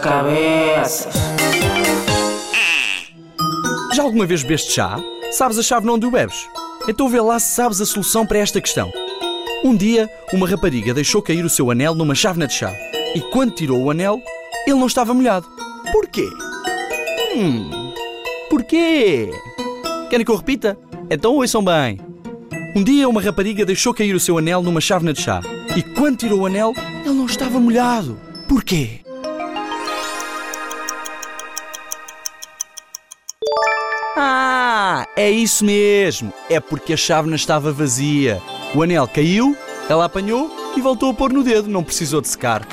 cabeças. Já alguma vez bebeste chá? Sabes a chave onde o bebes? Então vê lá se sabes a solução para esta questão. Um dia, uma rapariga deixou cair o seu anel numa chávena de chá. E quando tirou o anel, ele não estava molhado. Porquê? Hum, porquê? Querem que eu repita? Então ouçam bem. Um dia, uma rapariga deixou cair o seu anel numa chávena de chá. E quando tirou o anel, ele não estava molhado. Porquê? Ah, é isso mesmo. É porque a chávena estava vazia. O anel caiu, ela apanhou e voltou a pôr no dedo, não precisou de secar.